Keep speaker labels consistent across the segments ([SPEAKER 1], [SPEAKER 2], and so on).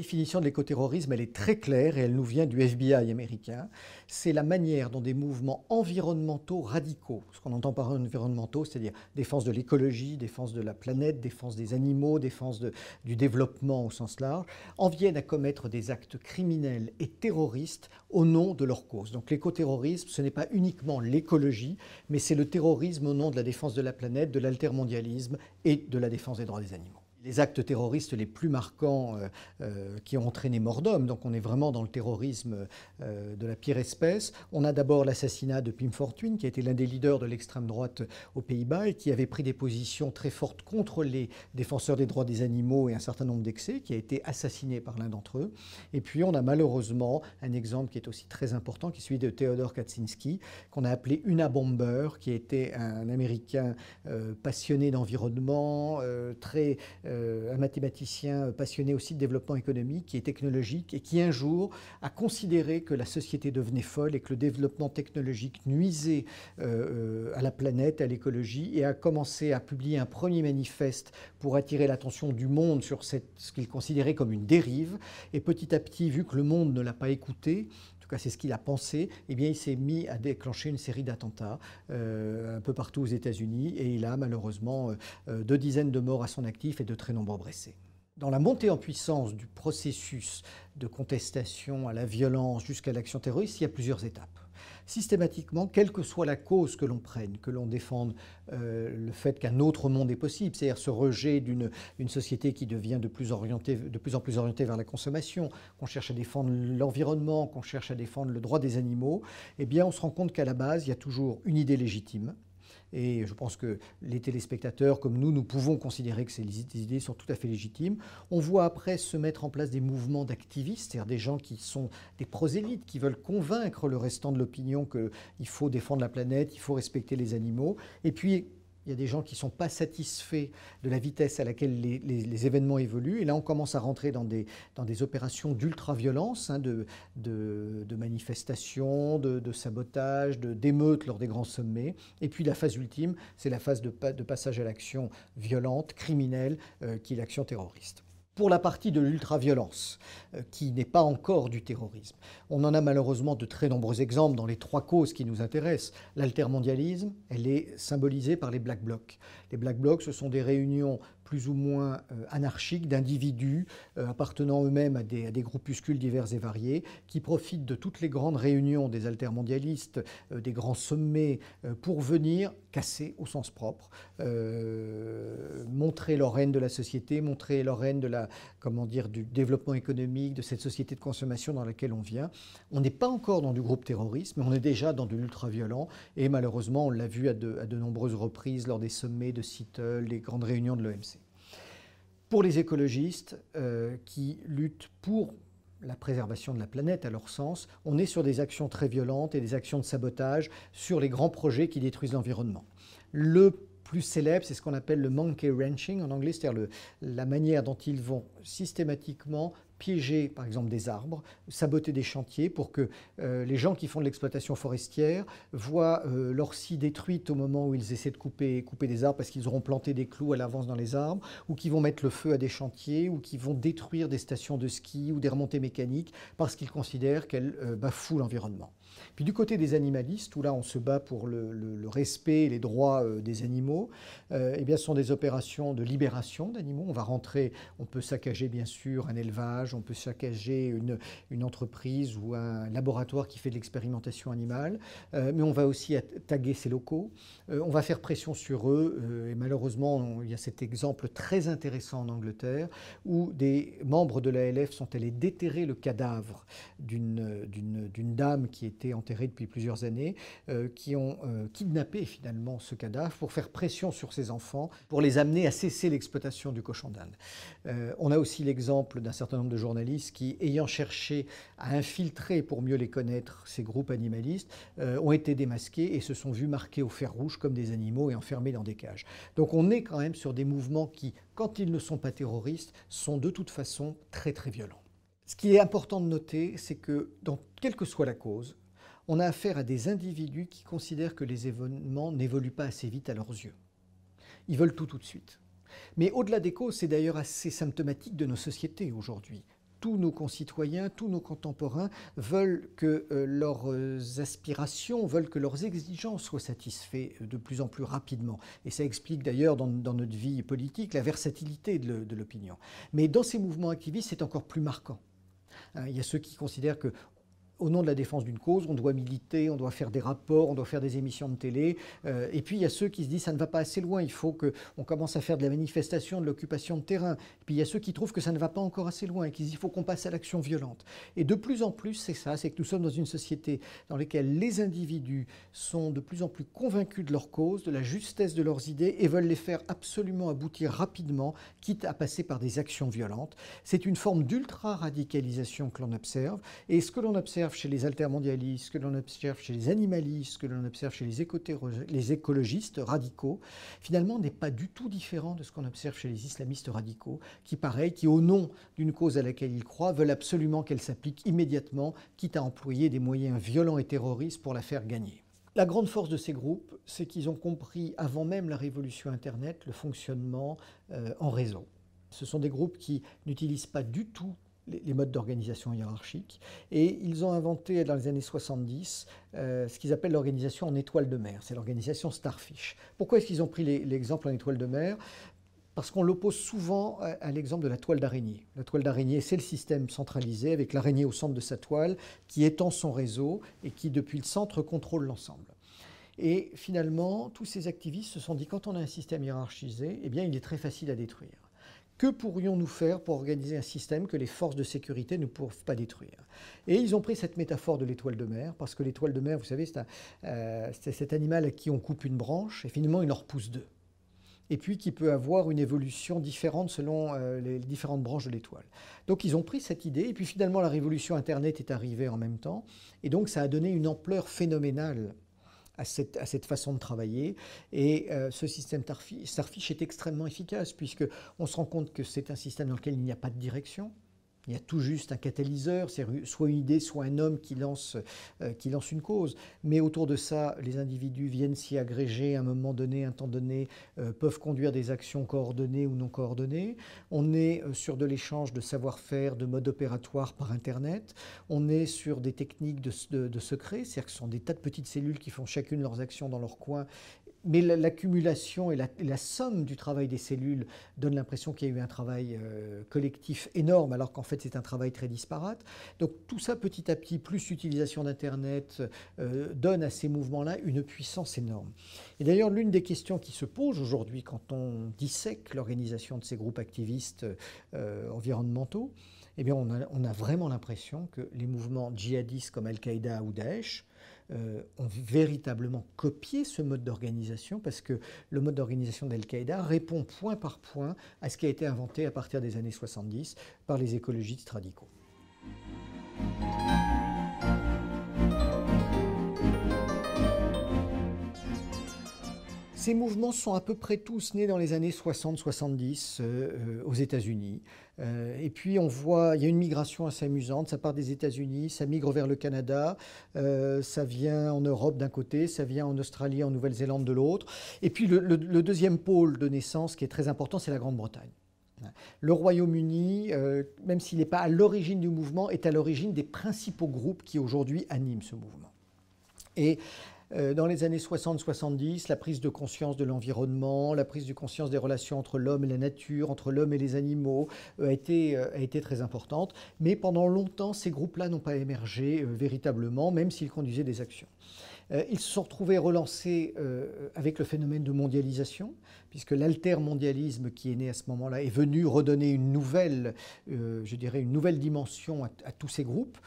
[SPEAKER 1] Définition de l'écoterrorisme, elle est très claire et elle nous vient du FBI américain. C'est la manière dont des mouvements environnementaux radicaux, ce qu'on entend par environnementaux, c'est-à-dire défense de l'écologie, défense de la planète, défense des animaux, défense du développement au sens large, en viennent à commettre des actes criminels et terroristes au nom de leur cause. Donc l'écoterrorisme, ce n'est pas uniquement l'écologie, mais c'est le terrorisme au nom de la défense de la planète, de l'altermondialisme et de la défense des droits des animaux les actes terroristes les plus marquants euh, euh, qui ont entraîné mort d'homme. Donc on est vraiment dans le terrorisme euh, de la pire espèce. On a d'abord l'assassinat de Pim Fortuyn, qui a été l'un des leaders de l'extrême droite aux Pays-Bas et qui avait pris des positions très fortes contre les défenseurs des droits des animaux et un certain nombre d'excès, qui a été assassiné par l'un d'entre eux. Et puis on a malheureusement un exemple qui est aussi très important, qui est celui de Theodore Kaczynski, qu'on a appelé Una Bomber, qui était un Américain passionné d'environnement, très un mathématicien passionné aussi de développement économique et technologique, et qui un jour a considéré que la société devenait folle et que le développement technologique nuisait euh, euh, à la planète, à l'écologie, et a commencé à publier un premier manifeste pour attirer l'attention du monde sur ce qu'il considérait comme une dérive. Et petit à petit, vu que le monde ne l'a pas écouté, c'est ce qu'il a pensé, eh il s'est mis à déclencher une série d'attentats euh, un peu partout aux États-Unis. Et il a malheureusement euh, euh, deux dizaines de morts à son actif et de très nombreux blessés. Dans la montée en puissance du processus de contestation à la violence jusqu'à l'action terroriste, il y a plusieurs étapes systématiquement, quelle que soit la cause que l'on prenne, que l'on défende euh, le fait qu'un autre monde est possible, c'est-à-dire ce rejet d'une société qui devient de plus, de plus en plus orientée vers la consommation, qu'on cherche à défendre l'environnement, qu'on cherche à défendre le droit des animaux, eh bien on se rend compte qu'à la base, il y a toujours une idée légitime, et je pense que les téléspectateurs, comme nous, nous pouvons considérer que ces idées sont tout à fait légitimes. On voit après se mettre en place des mouvements d'activistes, c'est-à-dire des gens qui sont des prosélytes, qui veulent convaincre le restant de l'opinion qu'il faut défendre la planète, il faut respecter les animaux. Et puis il y a des gens qui ne sont pas satisfaits de la vitesse à laquelle les, événements évoluent. Et là, on commence à rentrer dans des, opérations d'ultra-violence, hein, de, de, de, manifestations, de, sabotage, d'émeutes lors des grands sommets. Et puis la phase ultime, c'est la phase de, passage à l'action violente, criminelle, euh, qui est l'action terroriste pour la partie de l'ultraviolence, euh, qui n'est pas encore du terrorisme. On en a malheureusement de très nombreux exemples dans les trois causes qui nous intéressent. L'altermondialisme, elle est symbolisée par les Black Blocs. Les Black Blocs, ce sont des réunions plus ou moins euh, anarchiques d'individus euh, appartenant eux-mêmes à des, groupuscules divers et variés, qui profitent de toutes les grandes réunions des altermondialistes, euh, des grands sommets, pour venir casser au sens propre, montrer leur haine de la société, montrer leur haine de la, comment dire, du développement économique, de cette société de consommation dans laquelle on vient. On n'est pas encore dans du groupe terroriste, mais on est déjà dans de l'ultra-violent, et malheureusement, on l'a vu à de, nombreuses reprises lors des sommets de Seattle, les grandes réunions de l'OMC pour les écologistes euh, qui luttent pour la préservation de la planète à leur sens, on est sur des actions très violentes et des actions de sabotage sur les grands projets qui détruisent l'environnement. Le plus célèbre, c'est ce qu'on appelle le monkey wrenching en anglais, c'est-à-dire la manière dont ils vont systématiquement piéger par exemple des arbres, saboter des chantiers pour que euh, les gens qui font de l'exploitation forestière voient euh, leur scie détruite au moment où ils essaient de couper, couper des arbres parce qu'ils auront planté des clous à l'avance dans les arbres, ou qui vont mettre le feu à des chantiers, ou qui vont détruire des stations de ski ou des remontées mécaniques parce qu'ils considèrent qu'elles euh, bafouent l'environnement. Puis du côté des animalistes, où là on se bat pour le, respect et les droits euh, des animaux, eh bien ce sont des opérations de libération d'animaux. On va rentrer, on peut saccager bien sûr un élevage, on peut saccager une, entreprise ou un laboratoire qui fait de l'expérimentation animale, euh, mais on va aussi taguer ces locaux, on va faire pression sur eux, et malheureusement il y a cet exemple très intéressant en Angleterre où des membres de l'ALF sont allés déterrer le cadavre d'une dame qui était enterrés depuis plusieurs années, euh, qui ont euh, kidnappé finalement ce cadavre pour faire pression sur ces enfants, pour les amener à cesser l'exploitation du cochon d'Inde. Euh, on a aussi l'exemple d'un certain nombre de journalistes qui, ayant cherché à infiltrer pour mieux les connaître ces groupes animalistes, ont été démasqués et se sont vus marqués au fer rouge comme des animaux et enfermés dans des cages. Donc on est quand même sur des mouvements qui, quand ils ne sont pas terroristes, sont de toute façon très très violents. Ce qui est important de noter, c'est que, dans, quelle que soit la cause, on a affaire à des individus qui considèrent que les événements n'évoluent pas assez vite à leurs yeux. Ils veulent tout tout de suite. Mais au-delà des causes, c'est d'ailleurs assez symptomatique de nos sociétés aujourd'hui. tous nos concitoyens, tous nos contemporains veulent que euh, leurs aspirations, veulent que leurs exigences soient satisfaites de plus en plus rapidement. Et ça explique d'ailleurs dans, notre vie politique la versatilité de l'opinion. Mais dans ces mouvements activistes, c'est encore plus marquant. Hein, il y a ceux qui considèrent que au nom de la défense d'une cause, on doit militer, on doit faire des rapports, on doit faire des émissions de télé. Euh, et puis il y a ceux qui se disent ça ne va pas assez loin, il faut qu'on commence à faire de la manifestation, de l'occupation de terrain. Et puis il y a ceux qui trouvent que ça ne va pas encore assez loin et qui disent il faut qu'on passe à l'action violente. Et de plus en plus, c'est ça, c'est que nous sommes dans une société dans laquelle les individus sont de plus en plus convaincus de leur cause, de la justesse de leurs idées et veulent les faire absolument aboutir rapidement, quitte à passer par des actions violentes. C'est une forme d'ultra-radicalisation que l'on observe. Et ce que l'on observe chez les altermondialistes, que l'on observe chez les animalistes, que l'on observe chez les, écologistes radicaux, finalement n'est pas du tout différent de ce qu'on observe chez les islamistes radicaux, qui, pareil, qui au nom d'une cause à laquelle ils croient, veulent absolument qu'elle s'applique immédiatement, quitte à employer des moyens violents et terroristes pour la faire gagner. La grande force de ces groupes, c'est qu'ils ont compris, avant même la révolution Internet, le fonctionnement euh, en réseau. Ce sont des groupes qui n'utilisent pas du tout les modes d'organisation hiérarchique. Et ils ont inventé dans les années 70 euh, ce qu'ils appellent l'organisation en étoile de mer. C'est l'organisation Starfish. Pourquoi est-ce qu'ils ont pris l'exemple en étoile de mer? Parce qu'on l'oppose souvent à, l'exemple de la toile d'araignée. La toile d'araignée, c'est le système centralisé avec l'araignée au centre de sa toile qui étend son réseau et qui, depuis le centre, contrôle l'ensemble. Et finalement, tous ces activistes se sont dit, quand on a un système hiérarchisé, eh bien, il est très facile à détruire. Que pourrions-nous faire pour organiser un système que les forces de sécurité ne peuvent pas détruire? Et ils ont pris cette métaphore de l'étoile de mer, parce que l'étoile de mer, vous savez, c'est euh, cet animal à qui on coupe une branche, et finalement il en repousse deux. Et puis qui peut avoir une évolution différente selon euh, les différentes branches de l'étoile. Donc ils ont pris cette idée, et puis finalement la révolution Internet est arrivée en même temps, et donc ça a donné une ampleur phénoménale à cette, façon de travailler. Et euh, ce système Starfish est extrêmement efficace puisqu'on se rend compte que c'est un système dans lequel il n'y a pas de direction. Il y a tout juste un catalyseur, c'est soit une idée, soit un homme qui lance, euh, qui lance une cause. Mais autour de ça, les individus viennent s'y agréger à un moment donné, un temps donné, euh, peuvent conduire des actions coordonnées ou non coordonnées. On est euh, sur de l'échange de savoir-faire, de mode opératoire par Internet. On est sur des techniques de, de secret, c'est-à-dire que ce sont des tas de petites cellules qui font chacune leurs actions dans leur coin mais l'accumulation et, la, somme du travail des cellules donne l'impression qu'il y a eu un travail euh, collectif énorme, alors qu'en fait c'est un travail très disparate. Donc tout ça petit à petit, plus l'utilisation d'Internet, euh, donne à ces mouvements-là une puissance énorme. Et d'ailleurs, l'une des questions qui se pose aujourd'hui quand on dissèque l'organisation de ces groupes activistes euh, environnementaux, eh bien on a, on a vraiment l'impression que les mouvements djihadistes comme Al-Qaïda ou Daesh euh, ont véritablement copié ce mode d'organisation parce que le mode d'organisation d'Al-Qaïda répond point par point à ce qui a été inventé à partir des années 70 par les écologistes radicaux. Ces mouvements sont à peu près tous nés dans les années 60-70 euh, euh, aux États-Unis. Euh, et puis on voit, il y a une migration assez amusante. Ça part des États-Unis, ça migre vers le Canada, ça vient en Europe d'un côté, ça vient en Australie, en Nouvelle-Zélande de l'autre. Et puis le, deuxième pôle de naissance qui est très important, c'est la Grande-Bretagne. Le Royaume-Uni, même s'il n'est pas à l'origine du mouvement, est à l'origine des principaux groupes qui aujourd'hui animent ce mouvement. Et euh, dans les années 60-70, la prise de conscience de l'environnement, la prise de conscience des relations entre l'homme et la nature, entre l'homme et les animaux, euh, euh, a été très importante. Mais pendant longtemps, ces groupes-là n'ont pas émergé véritablement, même s'ils conduisaient des actions. Euh, ils se sont retrouvés relancés euh, avec le phénomène de mondialisation, puisque l'altermondialisme qui est né à ce moment-là est venu redonner une nouvelle, euh, je dirais, une nouvelle dimension à, tous ces groupes,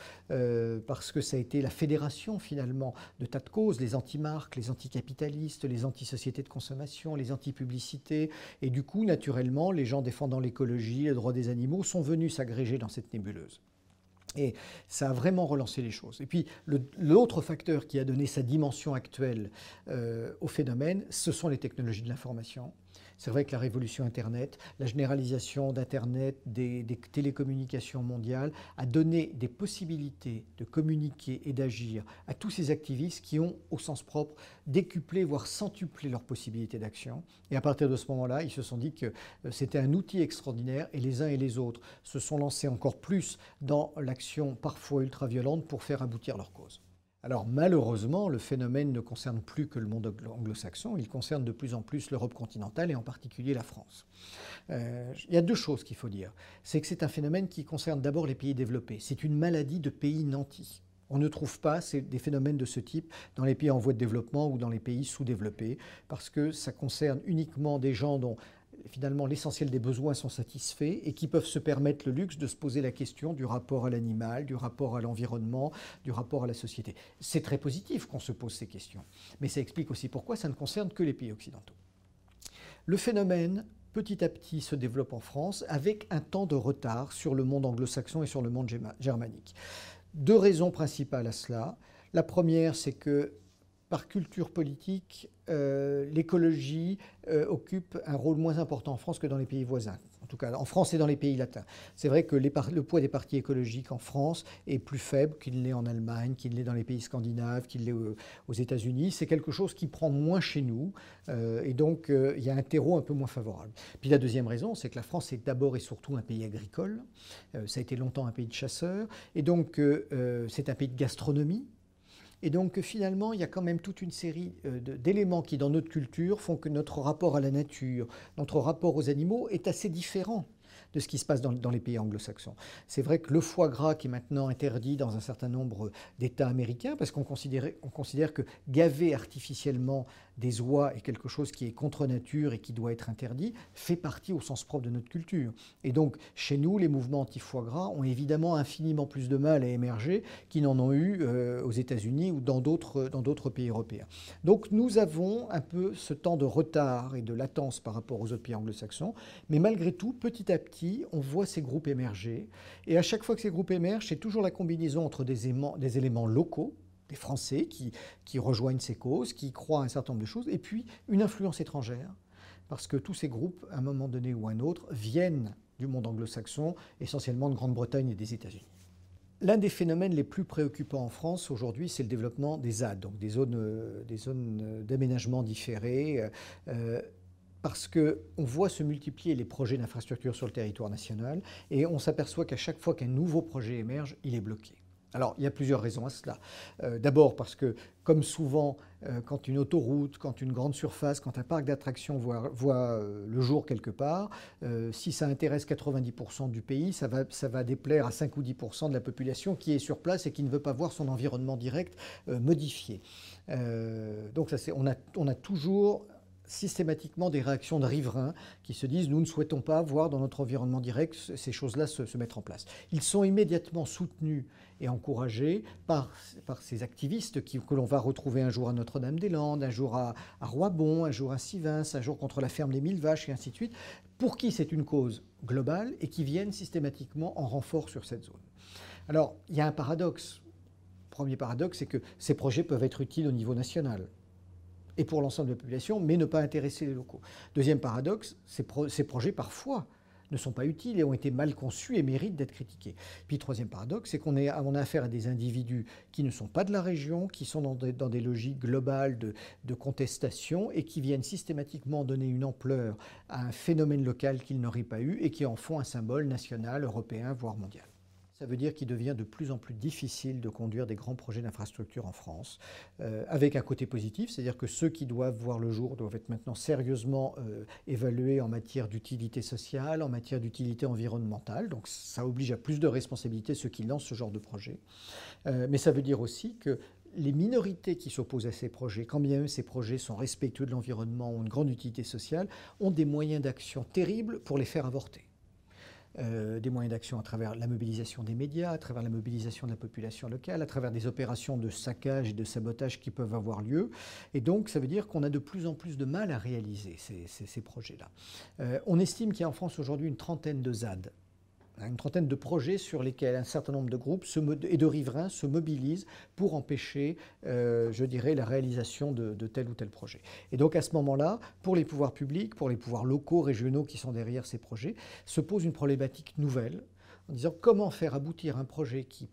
[SPEAKER 1] parce que ça a été la fédération finalement de tas de causes, les anti-marques, les anticapitalistes, les anti-sociétés de consommation, les anti-publicités, et du coup, naturellement, les gens défendant l'écologie, les droits des animaux sont venus s'agréger dans cette nébuleuse. Et ça a vraiment relancé les choses. Et puis l'autre facteur qui a donné sa dimension actuelle euh, au phénomène, ce sont les technologies de l'information. C'est vrai que la révolution Internet, la généralisation d'Internet, des, télécommunications mondiales, a donné des possibilités de communiquer et d'agir à tous ces activistes qui ont, au sens propre, décuplé, voire centuplé leurs possibilités d'action. Et à partir de ce moment-là, ils se sont dit que euh, c'était un outil extraordinaire et les uns et les autres se sont lancés encore plus dans l'action parfois ultra-violente pour faire aboutir leur cause. Alors malheureusement, le phénomène ne concerne plus que le monde anglo-saxon, il concerne de plus en plus l'Europe continentale et en particulier la France. Euh, il y a deux choses qu'il faut dire. C'est que c'est un phénomène qui concerne d'abord les pays développés. C'est une maladie de pays nantis. On ne trouve pas des phénomènes de ce type dans les pays en voie de développement ou dans les pays sous-développés, parce que ça concerne uniquement des gens dont finalement l'essentiel des besoins sont satisfaits et qui peuvent se permettre le luxe de se poser la question du rapport à l'animal, du rapport à l'environnement, du rapport à la société. C'est très positif qu'on se pose ces questions, mais ça explique aussi pourquoi ça ne concerne que les pays occidentaux. Le phénomène petit à petit se développe en France avec un temps de retard sur le monde anglo-saxon et sur le monde germanique. Deux raisons principales à cela. La première, c'est que par culture politique, euh, l'écologie euh, occupe un rôle moins important en France que dans les pays voisins. En tout cas, en France et dans les pays latins. C'est vrai que le poids des partis écologiques en France est plus faible qu'il l'est en Allemagne, qu'il l'est dans les pays scandinaves, qu'il l'est aux États-Unis. C'est quelque chose qui prend moins chez nous. Euh, et donc, il y a un terreau un peu moins favorable. Puis la deuxième raison, c'est que la France est d'abord et surtout un pays agricole. ça a été longtemps un pays de chasseurs. Et donc, c'est un pays de gastronomie. Et donc finalement, il y a quand même toute une série euh, d'éléments qui, dans notre culture, font que notre rapport à la nature, notre rapport aux animaux est assez différent de ce qui se passe dans, les pays anglo-saxons. C'est vrai que le foie gras qui est maintenant interdit dans un certain nombre d'États américains, parce qu'on considère que gaver artificiellement des oies est quelque chose qui est contre nature et qui doit être interdit, fait partie au sens propre de notre culture. Et donc, chez nous, les mouvements anti-foie gras ont évidemment infiniment plus de mal à émerger qu'ils n'en ont eu euh, aux États-Unis ou dans d'autres pays européens. Donc, nous avons un peu ce temps de retard et de latence par rapport aux autres pays anglo-saxons, mais malgré tout, petit à petit, on voit ces groupes émerger. Et à chaque fois que ces groupes émergent, c'est toujours la combinaison entre des des éléments locaux, des Français qui, rejoignent ces causes, qui croient à un certain nombre de choses, et puis une influence étrangère, parce que tous ces groupes, à un moment donné ou à un autre, viennent du monde anglo-saxon, essentiellement de Grande-Bretagne et des États-Unis. L'un des phénomènes les plus préoccupants en France aujourd'hui, c'est le développement des ZAD, donc des zones, euh, euh, d'aménagement différés, euh, parce qu'on voit se multiplier les projets d'infrastructure sur le territoire national, et on s'aperçoit qu'à chaque fois qu'un nouveau projet émerge, il est bloqué. Alors, il y a plusieurs raisons à cela. Euh, d'abord parce que, comme souvent, euh, quand une autoroute, quand une grande surface, quand un parc d'attractions voit, euh, le jour quelque part, si ça intéresse 90% du pays, ça va, ça va, déplaire à 5 ou 10% de la population qui est sur place et qui ne veut pas voir son environnement direct modifié. donc, ça, on, a, on a toujours systématiquement des réactions de riverains qui se disent nous ne souhaitons pas voir dans notre environnement direct ces choses-là se, mettre en place. Ils sont immédiatement soutenus et encouragés par, par ces activistes que l'on va retrouver un jour à Notre-Dame-des-Landes, un jour à, à Roibon, un jour à Sivins, un jour contre la ferme des Mille Vaches et ainsi de suite, pour qui c'est une cause globale et qui viennent systématiquement en renfort sur cette zone. Alors, il y a un paradoxe. Premier paradoxe, c'est que ces projets peuvent être utiles au niveau national et pour l'ensemble de la population, mais ne pas intéresser les locaux. Deuxième paradoxe, ces, projets parfois ne sont pas utiles et ont été mal conçus et méritent d'être critiqués. Puis troisième paradoxe, c'est qu'on a affaire à des individus qui ne sont pas de la région, qui sont dans des, logiques globales de, de, contestation et qui viennent systématiquement donner une ampleur à un phénomène local qu'ils n'auraient pas eu et qui en font un symbole national, européen, voire mondial. Ça veut dire qu'il devient de plus en plus difficile de conduire des grands projets d'infrastructure en France, euh, avec un côté positif, c'est-à-dire que ceux qui doivent voir le jour doivent être maintenant sérieusement euh, évalués en matière d'utilité sociale, en matière d'utilité environnementale. Donc ça oblige à plus de responsabilités ceux qui lancent ce genre de projet. Euh, mais ça veut dire aussi que les minorités qui s'opposent à ces projets, quand bien même ces projets sont respectueux de l'environnement ou une grande utilité sociale, ont des moyens d'action terribles pour les faire avorter. Euh, des moyens d'action à travers la mobilisation des médias, à travers la mobilisation de la population locale, à travers des opérations de saccage et de sabotage qui peuvent avoir lieu. Et donc, ça veut dire qu'on a de plus en plus de mal à réaliser ces, projets-là. Euh, on estime qu'il y a en France aujourd'hui une trentaine de ZAD une trentaine de projets sur lesquels un certain nombre de groupes et de riverains se mobilisent pour empêcher, euh, je dirais, la réalisation de, tel ou tel projet. Et donc à ce moment-là, pour les pouvoirs publics, pour les pouvoirs locaux, régionaux qui sont derrière ces projets, se pose une problématique nouvelle en disant comment faire aboutir un projet qui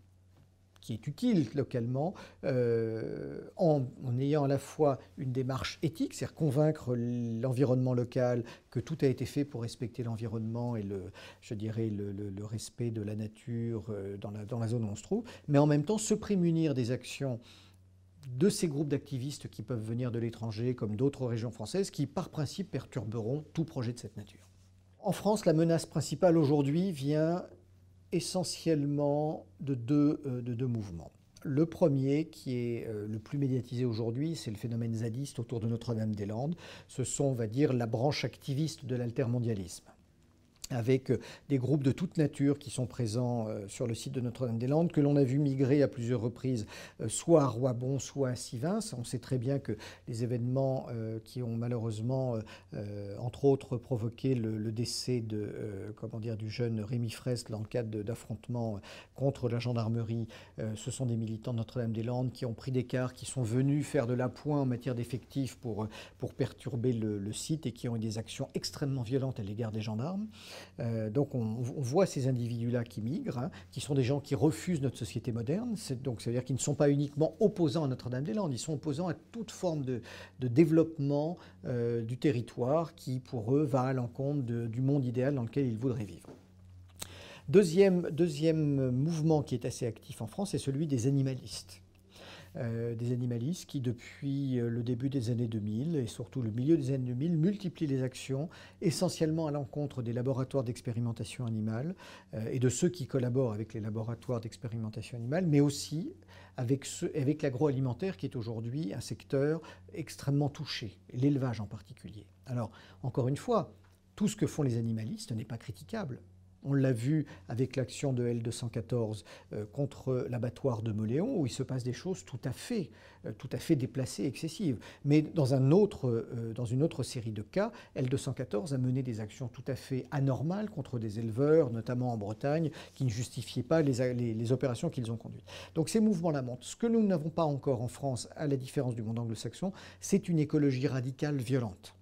[SPEAKER 1] qui est utile localement, euh, en, ayant à la fois une démarche éthique, c'est-à-dire convaincre l'environnement local que tout a été fait pour respecter l'environnement et le, je dirais, le, respect de la nature euh, dans, la, dans la zone où on se trouve, mais en même temps se prémunir des actions de ces groupes d'activistes qui peuvent venir de l'étranger, comme d'autres régions françaises, qui par principe perturberont tout projet de cette nature. En France, la menace principale aujourd'hui vient essentiellement de deux, euh, de deux mouvements. Le premier, qui est euh, le plus médiatisé aujourd'hui, c'est le phénomène zadiste autour de Notre-Dame-des-Landes. Ce sont, on va dire, la branche activiste de l'altermondialisme avec euh, des groupes de toute nature qui sont présents euh, sur le site de Notre-Dame-des-Landes, que l'on a vu migrer à plusieurs reprises, euh, soit à Roibon, soit à Sivins. On sait très bien que les événements qui ont malheureusement, entre autres, provoqué le, décès de, comment dire, du jeune Rémi Fraisse dans le cadre d'affrontements contre la gendarmerie, ce sont des militants de Notre-Dame-des-Landes qui ont pris des cars, qui sont venus faire de l'appoint en matière d'effectifs pour, pour perturber le site et qui ont eu des actions extrêmement violentes à l'égard des gendarmes. Euh, donc on, voit ces individus-là qui migrent, hein, qui sont des gens qui refusent notre société moderne. Donc ça veut dire qu'ils ne sont pas uniquement opposants à Notre-Dame-des-Landes, ils sont opposants à toute forme de, développement euh, du territoire qui, pour eux, va à l'encontre du monde idéal dans lequel ils voudraient vivre. Deuxième, deuxième mouvement qui est assez actif en France est celui des animalistes. Euh, des animalistes qui, depuis euh, le début des années 2000 et surtout le milieu des années 2000, multiplient les actions essentiellement à l'encontre des laboratoires d'expérimentation animale euh, et de ceux qui collaborent avec les laboratoires d'expérimentation animale, mais aussi avec, avec l'agroalimentaire qui est aujourd'hui un secteur extrêmement touché, l'élevage en particulier. Alors, encore une fois, tout ce que font les animalistes n'est pas critiquable. On l'a vu avec l'action de L214 euh, contre l'abattoir de Moléon, où il se passe des choses tout à fait, euh, tout à fait déplacées, excessives. Mais dans, un autre, euh, dans une autre série de cas, L214 a mené des actions tout à fait anormales contre des éleveurs, notamment en Bretagne, qui ne justifiaient pas les, opérations qu'ils ont conduites. Donc ces mouvements-là montent. Ce que nous n'avons pas encore en France, à la différence du monde anglo-saxon, c'est une écologie radicale violente.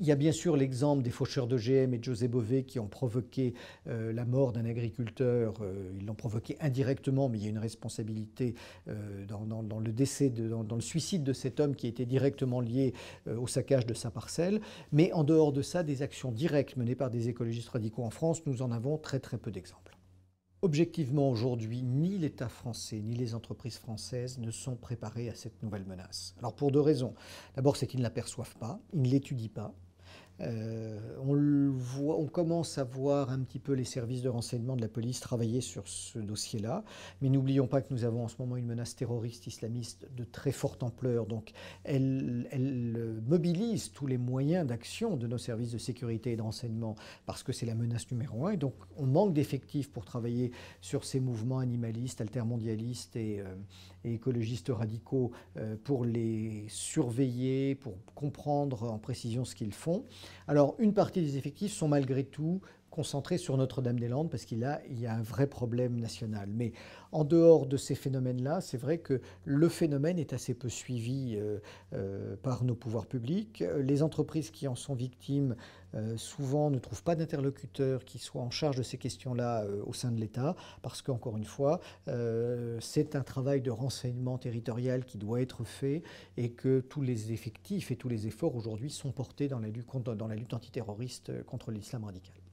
[SPEAKER 1] Il y a bien sûr l'exemple des faucheurs d'OGM et de José Bové qui ont provoqué euh, la mort d'un agriculteur. Euh, ils l'ont provoqué indirectement, mais il y a une responsabilité euh, dans, le décès, dans, le suicide de cet homme qui était directement lié au saccage de sa parcelle. Mais en dehors de ça, des actions directes menées par des écologistes radicaux en France, nous en avons très très peu d'exemples. Objectivement, aujourd'hui, ni l'État français ni les entreprises françaises ne sont préparés à cette nouvelle menace. Alors pour deux raisons. D'abord, c'est qu'ils ne l'aperçoivent pas, ils ne l'étudient pas. Euh, on, commence à voir un petit peu les services de renseignement de la police travailler sur ce dossier-là, mais n'oublions pas que nous avons en ce moment une menace terroriste islamiste de très forte ampleur, donc elle, elle mobilise tous les moyens d'action de nos services de sécurité et de renseignement parce que c'est la menace numéro un, et donc on manque d'effectifs pour travailler sur ces mouvements animalistes, altermondialistes et, euh, et écologistes radicaux euh, pour les surveiller, pour comprendre en précision ce qu'ils font. Alors une partie des effectifs sont malgré tout concentrés sur Notre-Dame-des-Landes parce qu'il y a un vrai problème national. Mais en dehors de ces phénomènes-là, c'est vrai que le phénomène est assez peu suivi euh, euh, par nos pouvoirs publics. Les entreprises qui en sont victimes euh, souvent ne trouvent pas d'interlocuteurs qui soient en charge de ces questions-là au sein de l'État, parce qu'encore une fois, c'est un travail de renseignement territorial qui doit être fait et que tous les effectifs et tous les efforts aujourd'hui sont portés dans la lutte antiterroriste contre l'islam radical.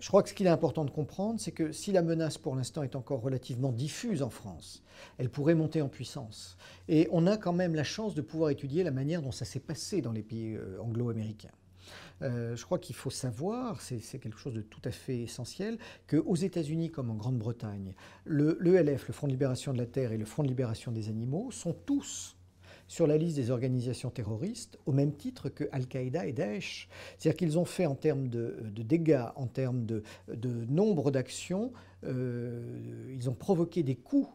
[SPEAKER 1] Je crois que ce qu'il est important de comprendre, c'est que si la menace pour l'instant est encore relativement diffuse en France, elle pourrait monter en puissance. Et on a quand même la chance de pouvoir étudier la manière dont ça s'est passé dans les pays anglo-américains. Euh, je crois qu'il faut savoir, c'est quelque chose de tout à fait essentiel, qu'aux États-Unis comme en Grande-Bretagne, le, le Front de libération de la Terre et le Front de libération des animaux sont tous sur la liste des organisations terroristes au même titre que Al-Qaïda et Daesh. C'est-à-dire qu'ils ont fait en termes de, dégâts, en termes de, nombre d'actions, euh, ils ont provoqué des coups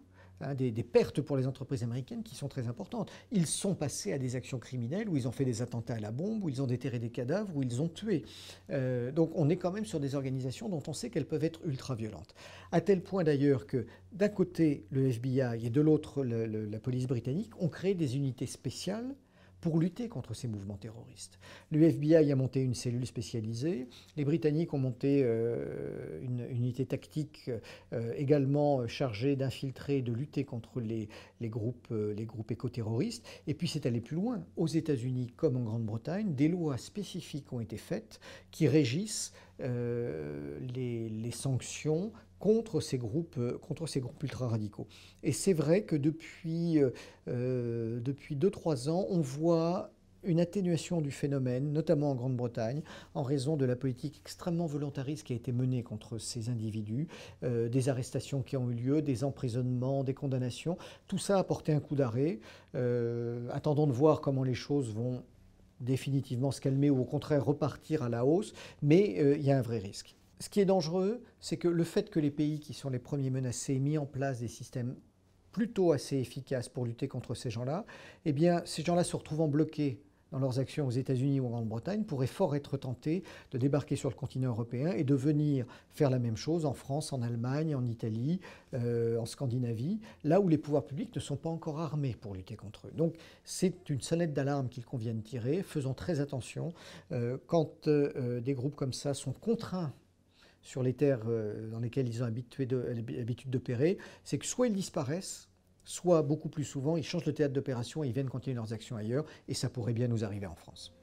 [SPEAKER 1] hein, des, pertes pour les entreprises américaines qui sont très importantes. Ils sont passés à des actions criminelles où ils ont fait des attentats à la bombe, où ils ont déterré des cadavres, où ils ont tué. Euh, donc on est quand même sur des organisations dont on sait qu'elles peuvent être ultra violentes. À tel point d'ailleurs que d'un côté le FBI et de l'autre la police britannique ont créé des unités spéciales pour lutter contre ces mouvements terroristes. Le FBI a monté une cellule spécialisée, les Britanniques ont monté euh, une, unité tactique euh, également chargée d'infiltrer et de lutter contre les, groupes, euh, les. Et puis c'est allé plus loin. Aux États-Unis comme en Grande-Bretagne, des lois spécifiques ont été faites qui régissent les, les sanctions contre ces groupes, euh, contre ces groupes ultra-radicaux. Et c'est vrai que depuis 2-3 euh, euh, ans, on voit une atténuation du phénomène, notamment en Grande-Bretagne, en raison de la politique extrêmement volontariste qui a été menée contre ces individus, des arrestations qui ont eu lieu, des emprisonnements, des condamnations. Tout ça a porté un coup d'arrêt. attendons de voir comment les choses vont définitivement se calmer ou au contraire repartir à la hausse, mais il y a un vrai risque. Ce qui est dangereux, c'est que le fait que les pays qui sont les premiers menacés aient mis en place des systèmes plutôt assez efficaces pour lutter contre ces gens-là, eh ces gens-là se retrouvant bloqués dans leurs actions aux États-Unis ou en Grande-Bretagne pourraient fort être tentés de débarquer sur le continent européen et de venir faire la même chose en France, en Allemagne, en Italie, euh, en Scandinavie, là où les pouvoirs publics ne sont pas encore armés pour lutter contre eux. Donc c'est une sonnette d'alarme qu'il convient de tirer. Faisons très attention euh, quand euh, des groupes comme ça sont contraints sur les terres euh, dans lesquelles ils ont l'habitude d'opérer, c'est que soit ils disparaissent, soit beaucoup plus souvent ils changent de théâtre d'opération et ils viennent continuer leurs actions ailleurs, et ça pourrait bien nous arriver en France.